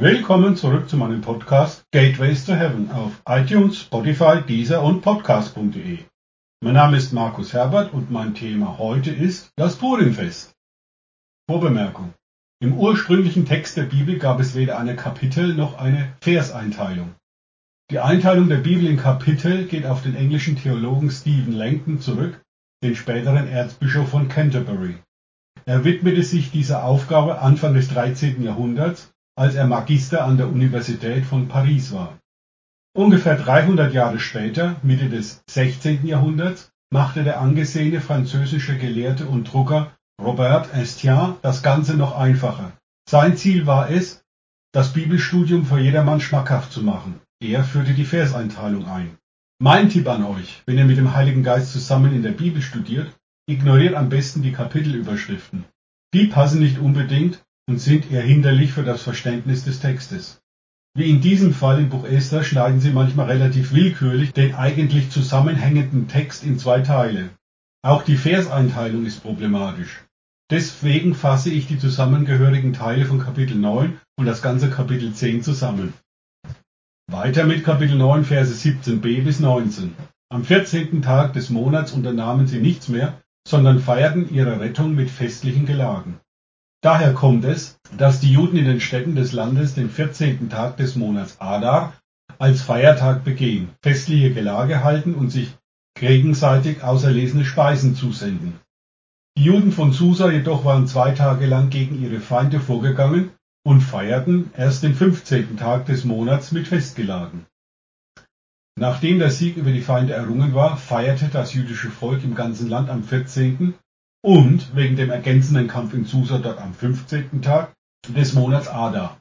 Willkommen zurück zu meinem Podcast Gateways to Heaven auf iTunes, Spotify, Deezer und Podcast.de. Mein Name ist Markus Herbert und mein Thema heute ist das Purimfest. Vorbemerkung. Im ursprünglichen Text der Bibel gab es weder eine Kapitel noch eine Verseinteilung. Die Einteilung der Bibel in Kapitel geht auf den englischen Theologen Stephen Langton zurück, den späteren Erzbischof von Canterbury. Er widmete sich dieser Aufgabe Anfang des 13. Jahrhunderts, als er Magister an der Universität von Paris war. Ungefähr 300 Jahre später, Mitte des 16. Jahrhunderts, machte der angesehene französische Gelehrte und Drucker Robert Estienne das Ganze noch einfacher. Sein Ziel war es, das Bibelstudium für jedermann schmackhaft zu machen. Er führte die Verseinteilung ein. Mein Tipp an euch, wenn ihr mit dem Heiligen Geist zusammen in der Bibel studiert, ignoriert am besten die Kapitelüberschriften. Die passen nicht unbedingt und sind eher hinderlich für das Verständnis des Textes. Wie in diesem Fall im Buch Esther schneiden sie manchmal relativ willkürlich den eigentlich zusammenhängenden Text in zwei Teile. Auch die Verseinteilung ist problematisch. Deswegen fasse ich die zusammengehörigen Teile von Kapitel 9 und das ganze Kapitel 10 zusammen. Weiter mit Kapitel 9, Verse 17b bis 19. Am 14. Tag des Monats unternahmen sie nichts mehr, sondern feierten ihre Rettung mit festlichen Gelagen. Daher kommt es, dass die Juden in den Städten des Landes den 14. Tag des Monats Adar als Feiertag begehen, festliche Gelage halten und sich gegenseitig auserlesene Speisen zusenden. Die Juden von Susa jedoch waren zwei Tage lang gegen ihre Feinde vorgegangen und feierten erst den 15. Tag des Monats mit Festgelagen. Nachdem der Sieg über die Feinde errungen war, feierte das jüdische Volk im ganzen Land am 14. und wegen dem ergänzenden Kampf in Susa dort am 15. Tag des Monats Adar.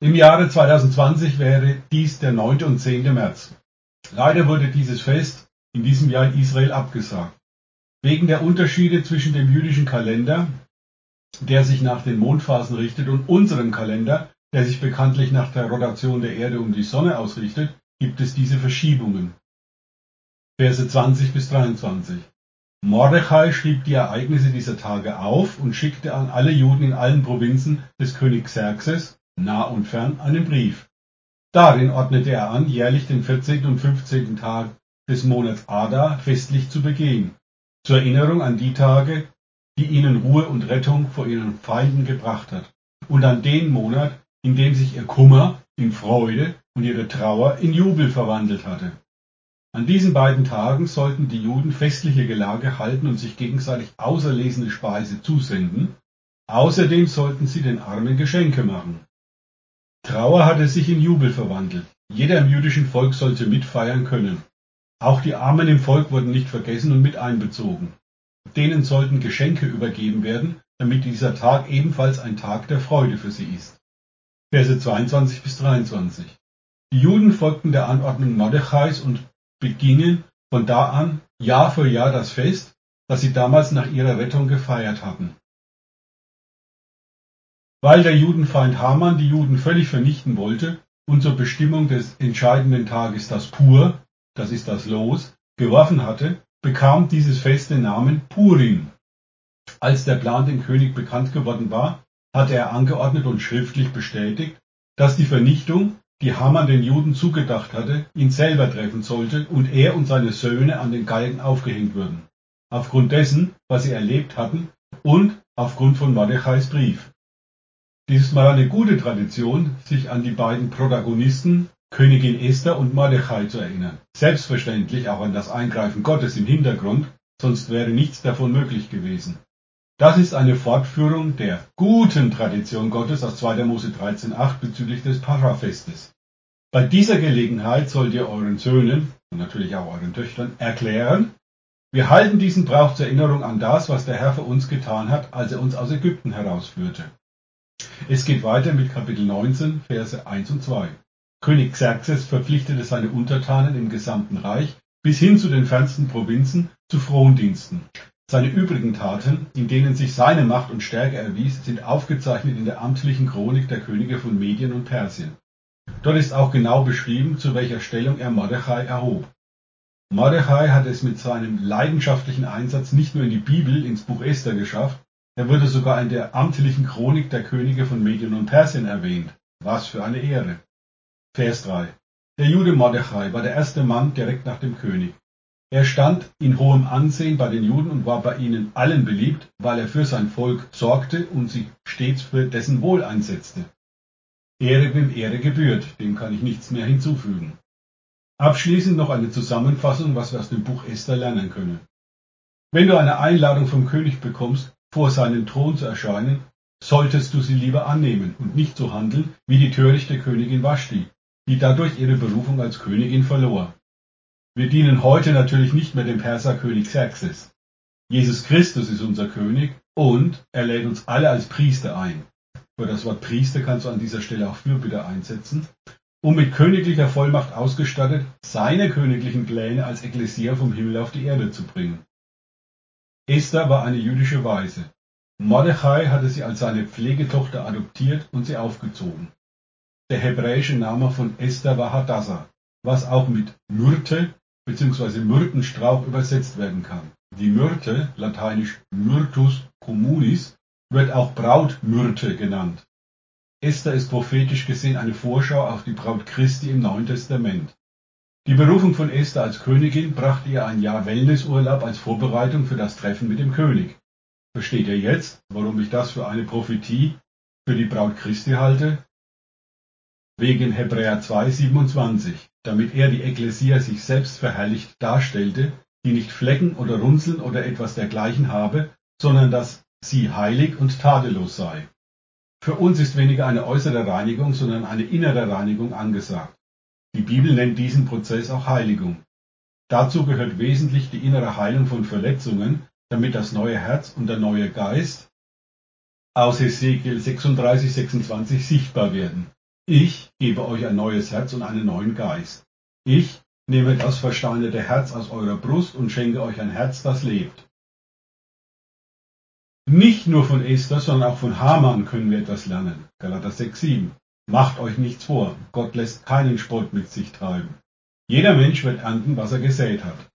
Im Jahre 2020 wäre dies der 9. und 10. März. Leider wurde dieses Fest in diesem Jahr in Israel abgesagt. Wegen der Unterschiede zwischen dem jüdischen Kalender, der sich nach den Mondphasen richtet, und unserem Kalender, der sich bekanntlich nach der Rotation der Erde um die Sonne ausrichtet, gibt es diese Verschiebungen. Verse 20 bis 23. Mordechai schrieb die Ereignisse dieser Tage auf und schickte an alle Juden in allen Provinzen des Königs Xerxes, nah und fern, einen Brief. Darin ordnete er an, jährlich den 14. und 15. Tag des Monats Adar festlich zu begehen, zur Erinnerung an die Tage, die ihnen Ruhe und Rettung vor ihren Feinden gebracht hat, und an den Monat, in dem sich ihr Kummer in Freude und ihre Trauer in Jubel verwandelt hatte. An diesen beiden Tagen sollten die Juden festliche Gelage halten und sich gegenseitig auserlesene Speise zusenden, außerdem sollten sie den Armen Geschenke machen. Trauer hatte sich in Jubel verwandelt. Jeder im jüdischen Volk sollte mitfeiern können. Auch die Armen im Volk wurden nicht vergessen und mit einbezogen. Denen sollten Geschenke übergeben werden, damit dieser Tag ebenfalls ein Tag der Freude für sie ist. Verse 22 bis 23. Die Juden folgten der Anordnung Mordechais und begingen von da an Jahr für Jahr das Fest, das sie damals nach ihrer Rettung gefeiert hatten. Weil der Judenfeind Haman die Juden völlig vernichten wollte und zur Bestimmung des entscheidenden Tages das Pur, das ist das Los, geworfen hatte, bekam dieses Fest den Namen Purim. Als der Plan dem König bekannt geworden war, hatte er angeordnet und schriftlich bestätigt, dass die Vernichtung, die Haman den Juden zugedacht hatte, ihn selber treffen sollte und er und seine Söhne an den Galgen aufgehängt würden. Aufgrund dessen, was sie erlebt hatten und aufgrund von Mordechais Brief. Dies ist mal eine gute Tradition, sich an die beiden Protagonisten, Königin Esther und Mordechai zu erinnern. Selbstverständlich auch an das Eingreifen Gottes im Hintergrund, sonst wäre nichts davon möglich gewesen. Das ist eine Fortführung der guten Tradition Gottes aus 2. Mose 13,8 bezüglich des Pascha-Festes. Bei dieser Gelegenheit sollt ihr euren Söhnen und natürlich auch euren Töchtern erklären, wir halten diesen Brauch zur Erinnerung an das, was der Herr für uns getan hat, als er uns aus Ägypten herausführte. Es geht weiter mit Kapitel 19, Verse 1 und 2. König Xerxes verpflichtete seine Untertanen im gesamten Reich bis hin zu den fernsten Provinzen zu Frondiensten. Seine übrigen Taten, in denen sich seine Macht und Stärke erwies, sind aufgezeichnet in der amtlichen Chronik der Könige von Medien und Persien. Dort ist auch genau beschrieben, zu welcher Stellung er Mordechai erhob. Mordechai hat es mit seinem leidenschaftlichen Einsatz nicht nur in die Bibel, ins Buch Esther geschafft, er wurde sogar in der amtlichen Chronik der Könige von Medien und Persien erwähnt. Was für eine Ehre. Vers 3. Der Jude Mordechai war der erste Mann direkt nach dem König. Er stand in hohem Ansehen bei den Juden und war bei ihnen allen beliebt, weil er für sein Volk sorgte und sich stets für dessen Wohl einsetzte. Ehre wem Ehre gebührt, dem kann ich nichts mehr hinzufügen. Abschließend noch eine Zusammenfassung, was wir aus dem Buch Esther lernen können. Wenn du eine Einladung vom König bekommst, vor seinen Thron zu erscheinen, solltest du sie lieber annehmen und nicht so handeln wie die törichte Königin Vashti, die dadurch ihre Berufung als Königin verlor. Wir dienen heute natürlich nicht mehr dem Perserkönig Xerxes. Jesus Christus ist unser König und er lädt uns alle als Priester ein. Für das Wort Priester kannst du an dieser Stelle auch Fürbitte einsetzen, um mit königlicher Vollmacht ausgestattet, seine königlichen Pläne als Ekklesia vom Himmel auf die Erde zu bringen. Esther war eine jüdische Weise. Mordechai hatte sie als seine Pflegetochter adoptiert und sie aufgezogen. Der hebräische Name von Esther war Hadassah, was auch mit Myrte bzw. Myrtenstrauch übersetzt werden kann. Die Myrte, lateinisch Myrtus communis, wird auch Brautmyrte genannt. Esther ist prophetisch gesehen eine Vorschau auf die Braut Christi im Neuen Testament. Die Berufung von Esther als Königin brachte ihr ein Jahr Wellnessurlaub als Vorbereitung für das Treffen mit dem König. Versteht ihr jetzt, warum ich das für eine Prophetie für die Braut Christi halte? Wegen Hebräer 2, 27 damit er die Ekklesia sich selbst verherrlicht darstellte, die nicht Flecken oder Runzeln oder etwas dergleichen habe, sondern dass sie heilig und tadellos sei. Für uns ist weniger eine äußere Reinigung, sondern eine innere Reinigung angesagt. Die Bibel nennt diesen Prozess auch Heiligung. Dazu gehört wesentlich die innere Heilung von Verletzungen, damit das neue Herz und der neue Geist aus Ezekiel 36, 26 sichtbar werden. Ich gebe euch ein neues Herz und einen neuen Geist. Ich nehme das versteinerte Herz aus eurer Brust und schenke euch ein Herz, das lebt. Nicht nur von Esther, sondern auch von Haman können wir etwas lernen. Galater 6, 7. Macht euch nichts vor. Gott lässt keinen Spott mit sich treiben. Jeder Mensch wird ernten, was er gesät hat.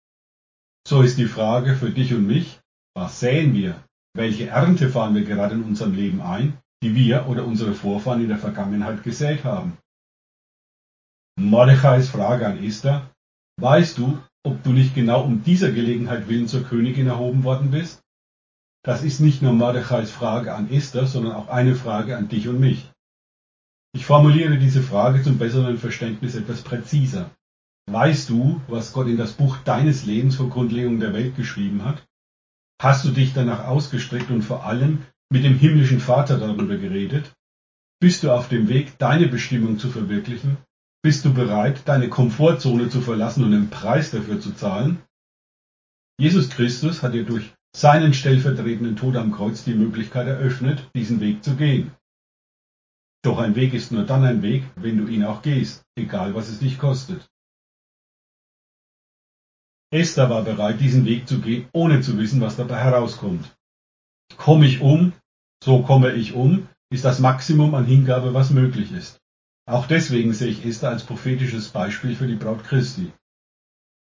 So ist die Frage für dich und mich, was säen wir? Welche Ernte fahren wir gerade in unserem Leben ein? Die wir oder unsere Vorfahren in der Vergangenheit gesät haben. Mordechais Frage an Esther, weißt du, ob du nicht genau um dieser Gelegenheit willen zur Königin erhoben worden bist? Das ist nicht nur Mordechais Frage an Esther, sondern auch eine Frage an dich und mich. Ich formuliere diese Frage zum besseren Verständnis etwas präziser. Weißt du, was Gott in das Buch deines Lebens vor Grundlegung der Welt geschrieben hat? Hast du dich danach ausgestreckt und vor allem mit dem himmlischen Vater darüber geredet? Bist du auf dem Weg, deine Bestimmung zu verwirklichen? Bist du bereit, deine Komfortzone zu verlassen und den Preis dafür zu zahlen? Jesus Christus hat dir durch seinen stellvertretenden Tod am Kreuz die Möglichkeit eröffnet, diesen Weg zu gehen. Doch ein Weg ist nur dann ein Weg, wenn du ihn auch gehst, egal was es dich kostet. Esther war bereit, diesen Weg zu gehen, ohne zu wissen, was dabei herauskommt. Komme ich um, so komme ich um, ist das Maximum an Hingabe, was möglich ist. Auch deswegen sehe ich Esther als prophetisches Beispiel für die Braut Christi.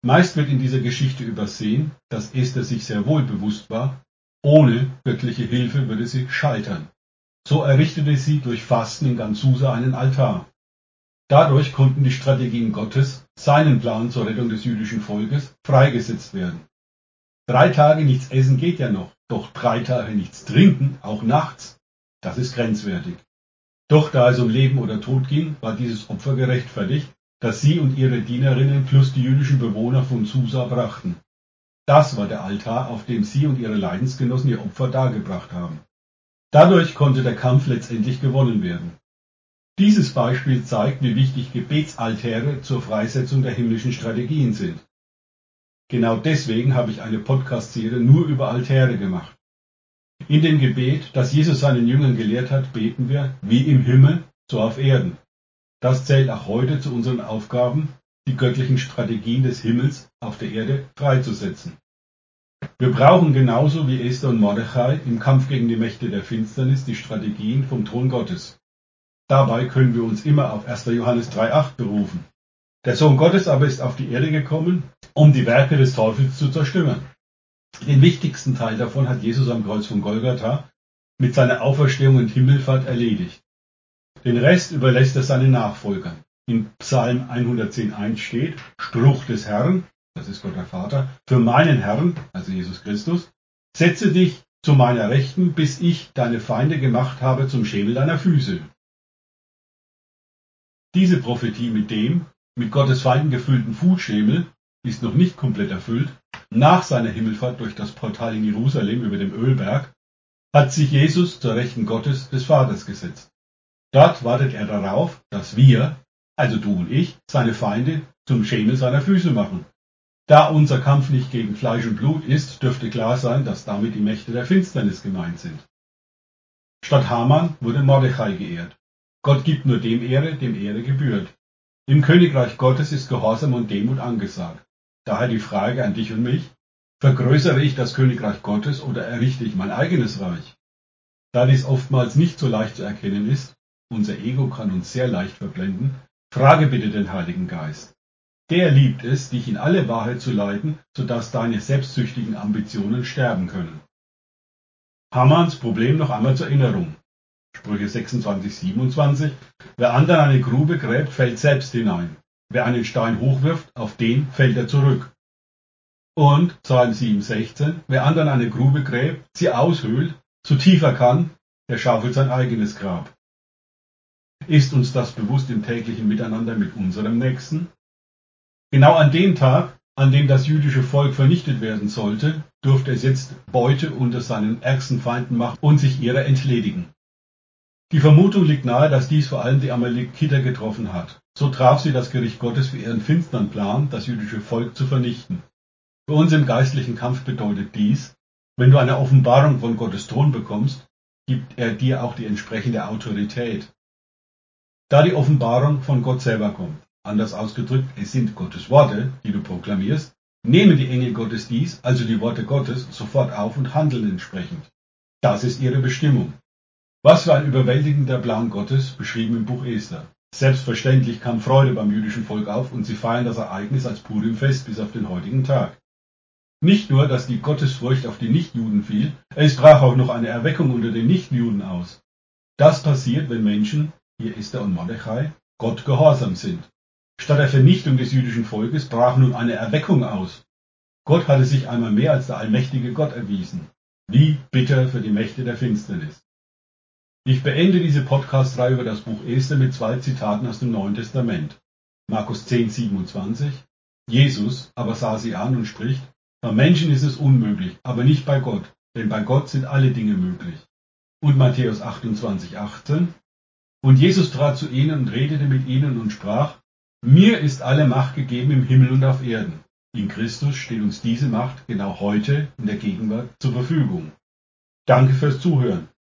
Meist wird in dieser Geschichte übersehen, dass Esther sich sehr wohl bewusst war, ohne göttliche Hilfe würde sie scheitern. So errichtete sie durch Fasten in ganz Susa einen Altar. Dadurch konnten die Strategien Gottes, seinen Plan zur Rettung des jüdischen Volkes, freigesetzt werden. Drei Tage nichts essen geht ja noch, doch drei Tage nichts trinken, auch nachts, das ist grenzwertig. Doch da es um Leben oder Tod ging, war dieses Opfer gerechtfertigt, das sie und ihre Dienerinnen plus die jüdischen Bewohner von Susa brachten. Das war der Altar, auf dem sie und ihre Leidensgenossen ihr Opfer dargebracht haben. Dadurch konnte der Kampf letztendlich gewonnen werden. Dieses Beispiel zeigt, wie wichtig Gebetsaltäre zur Freisetzung der himmlischen Strategien sind. Genau deswegen habe ich eine Podcast-Serie nur über Altäre gemacht. In dem Gebet, das Jesus seinen Jüngern gelehrt hat, beten wir, wie im Himmel, so auf Erden. Das zählt auch heute zu unseren Aufgaben, die göttlichen Strategien des Himmels auf der Erde freizusetzen. Wir brauchen genauso wie Esther und Mordechai im Kampf gegen die Mächte der Finsternis die Strategien vom Thron Gottes. Dabei können wir uns immer auf 1. Johannes 3.8 berufen. Der Sohn Gottes aber ist auf die Erde gekommen, um die Werke des Teufels zu zerstören. Den wichtigsten Teil davon hat Jesus am Kreuz von Golgatha mit seiner Auferstehung und Himmelfahrt erledigt. Den Rest überlässt er seinen Nachfolgern. In Psalm 110.1 steht, Spruch des Herrn, das ist Gott der Vater, für meinen Herrn, also Jesus Christus, setze dich zu meiner Rechten, bis ich deine Feinde gemacht habe zum Schemel deiner Füße. Diese Prophetie mit dem, mit Gottes Feinden gefüllten Fußschemel, ist noch nicht komplett erfüllt. Nach seiner Himmelfahrt durch das Portal in Jerusalem über dem Ölberg hat sich Jesus zur Rechten Gottes des Vaters gesetzt. Dort wartet er darauf, dass wir, also du und ich, seine Feinde zum Schemel seiner Füße machen. Da unser Kampf nicht gegen Fleisch und Blut ist, dürfte klar sein, dass damit die Mächte der Finsternis gemeint sind. Statt Haman wurde Mordechai geehrt. Gott gibt nur dem Ehre, dem Ehre gebührt. Im Königreich Gottes ist Gehorsam und Demut angesagt. Daher die Frage an dich und mich, vergrößere ich das Königreich Gottes oder errichte ich mein eigenes Reich? Da dies oftmals nicht so leicht zu erkennen ist, unser Ego kann uns sehr leicht verblenden, frage bitte den Heiligen Geist. Der liebt es, dich in alle Wahrheit zu leiten, sodass deine selbstsüchtigen Ambitionen sterben können. Hamans Problem noch einmal zur Erinnerung. Sprüche 26, 27. Wer anderen eine Grube gräbt, fällt selbst hinein. Wer einen Stein hochwirft, auf den fällt er zurück. Und Psalm 7, 16. Wer anderen eine Grube gräbt, sie aushöhlt, so tief er kann, der schaufelt sein eigenes Grab. Ist uns das bewusst im täglichen Miteinander mit unserem Nächsten? Genau an dem Tag, an dem das jüdische Volk vernichtet werden sollte, durfte es jetzt Beute unter seinen ärgsten Feinden machen und sich ihrer entledigen. Die Vermutung liegt nahe, dass dies vor allem die Amalekiter getroffen hat. So traf sie das Gericht Gottes für ihren finstern Plan, das jüdische Volk zu vernichten. Für uns im geistlichen Kampf bedeutet dies, wenn du eine Offenbarung von Gottes Thron bekommst, gibt er dir auch die entsprechende Autorität. Da die Offenbarung von Gott selber kommt, anders ausgedrückt, es sind Gottes Worte, die du proklamierst, nehmen die Engel Gottes dies, also die Worte Gottes, sofort auf und handeln entsprechend. Das ist ihre Bestimmung. Was für ein überwältigender Plan Gottes, beschrieben im Buch Esther. Selbstverständlich kam Freude beim jüdischen Volk auf und sie feiern das Ereignis als Purimfest bis auf den heutigen Tag. Nicht nur, dass die Gottesfurcht auf die Nichtjuden fiel, es brach auch noch eine Erweckung unter den Nichtjuden aus. Das passiert, wenn Menschen, hier Esther und Mordechai, Gott gehorsam sind. Statt der Vernichtung des jüdischen Volkes brach nun eine Erweckung aus. Gott hatte sich einmal mehr als der allmächtige Gott erwiesen. Wie bitter für die Mächte der Finsternis. Ich beende diese Podcast-Reihe über das Buch Esther mit zwei Zitaten aus dem Neuen Testament. Markus 10, 27. Jesus aber sah sie an und spricht, bei Menschen ist es unmöglich, aber nicht bei Gott, denn bei Gott sind alle Dinge möglich. Und Matthäus 28, 18. Und Jesus trat zu ihnen und redete mit ihnen und sprach, mir ist alle Macht gegeben im Himmel und auf Erden. In Christus steht uns diese Macht genau heute in der Gegenwart zur Verfügung. Danke fürs Zuhören.